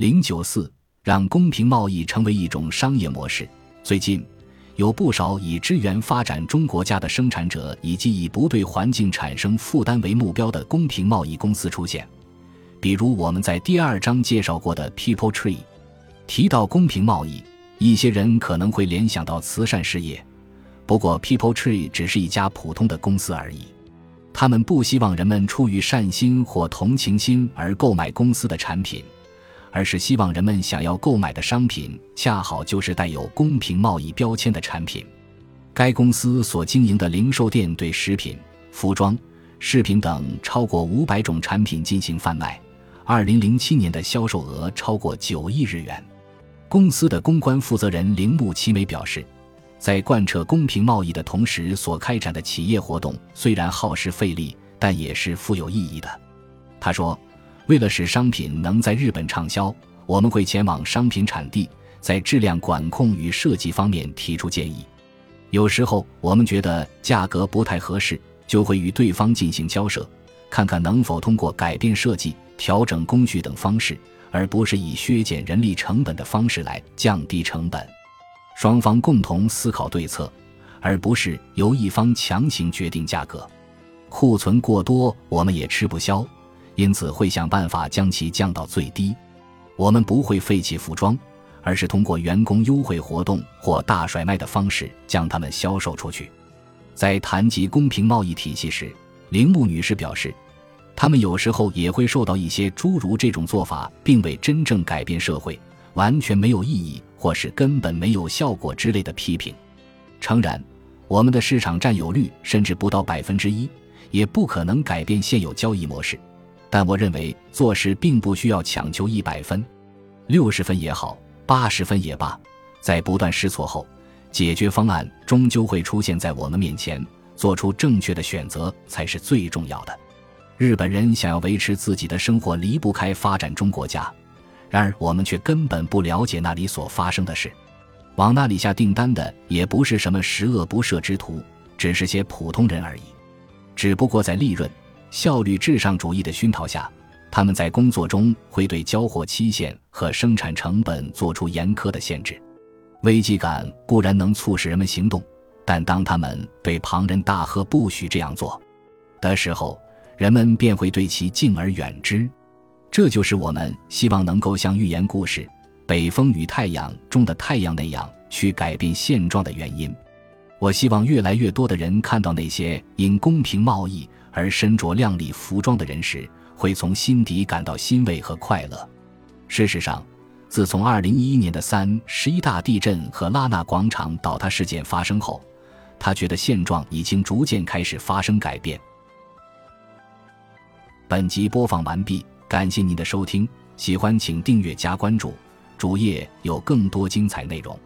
零九四让公平贸易成为一种商业模式。最近，有不少以支援发展中国家的生产者以及以不对环境产生负担为目标的公平贸易公司出现，比如我们在第二章介绍过的 People Tree。提到公平贸易，一些人可能会联想到慈善事业，不过 People Tree 只是一家普通的公司而已。他们不希望人们出于善心或同情心而购买公司的产品。而是希望人们想要购买的商品恰好就是带有公平贸易标签的产品。该公司所经营的零售店对食品、服装、饰品等超过五百种产品进行贩卖。二零零七年的销售额超过九亿日元。公司的公关负责人铃木齐美表示，在贯彻公平贸易的同时所开展的企业活动虽然耗时费力，但也是富有意义的。他说。为了使商品能在日本畅销，我们会前往商品产地，在质量管控与设计方面提出建议。有时候我们觉得价格不太合适，就会与对方进行交涉，看看能否通过改变设计、调整工序等方式，而不是以削减人力成本的方式来降低成本。双方共同思考对策，而不是由一方强行决定价格。库存过多，我们也吃不消。因此会想办法将其降到最低。我们不会废弃服装，而是通过员工优惠活动或大甩卖的方式将它们销售出去。在谈及公平贸易体系时，铃木女士表示，他们有时候也会受到一些诸如这种做法并未真正改变社会、完全没有意义或是根本没有效果之类的批评。诚然，我们的市场占有率甚至不到百分之一，也不可能改变现有交易模式。但我认为做事并不需要强求一百分，六十分也好，八十分也罢，在不断试错后，解决方案终究会出现在我们面前。做出正确的选择才是最重要的。日本人想要维持自己的生活，离不开发展中国家，然而我们却根本不了解那里所发生的事。往那里下订单的也不是什么十恶不赦之徒，只是些普通人而已。只不过在利润。效率至上主义的熏陶下，他们在工作中会对交货期限和生产成本做出严苛的限制。危机感固然能促使人们行动，但当他们对旁人大喝不许这样做的时候，人们便会对其敬而远之。这就是我们希望能够像寓言故事《北风与太阳》中的太阳那样去改变现状的原因。我希望越来越多的人看到那些因公平贸易。而身着靓丽服装的人时，会从心底感到欣慰和快乐。事实上，自从2011年的三十一大地震和拉纳广场倒塌事件发生后，他觉得现状已经逐渐开始发生改变。本集播放完毕，感谢您的收听，喜欢请订阅加关注，主页有更多精彩内容。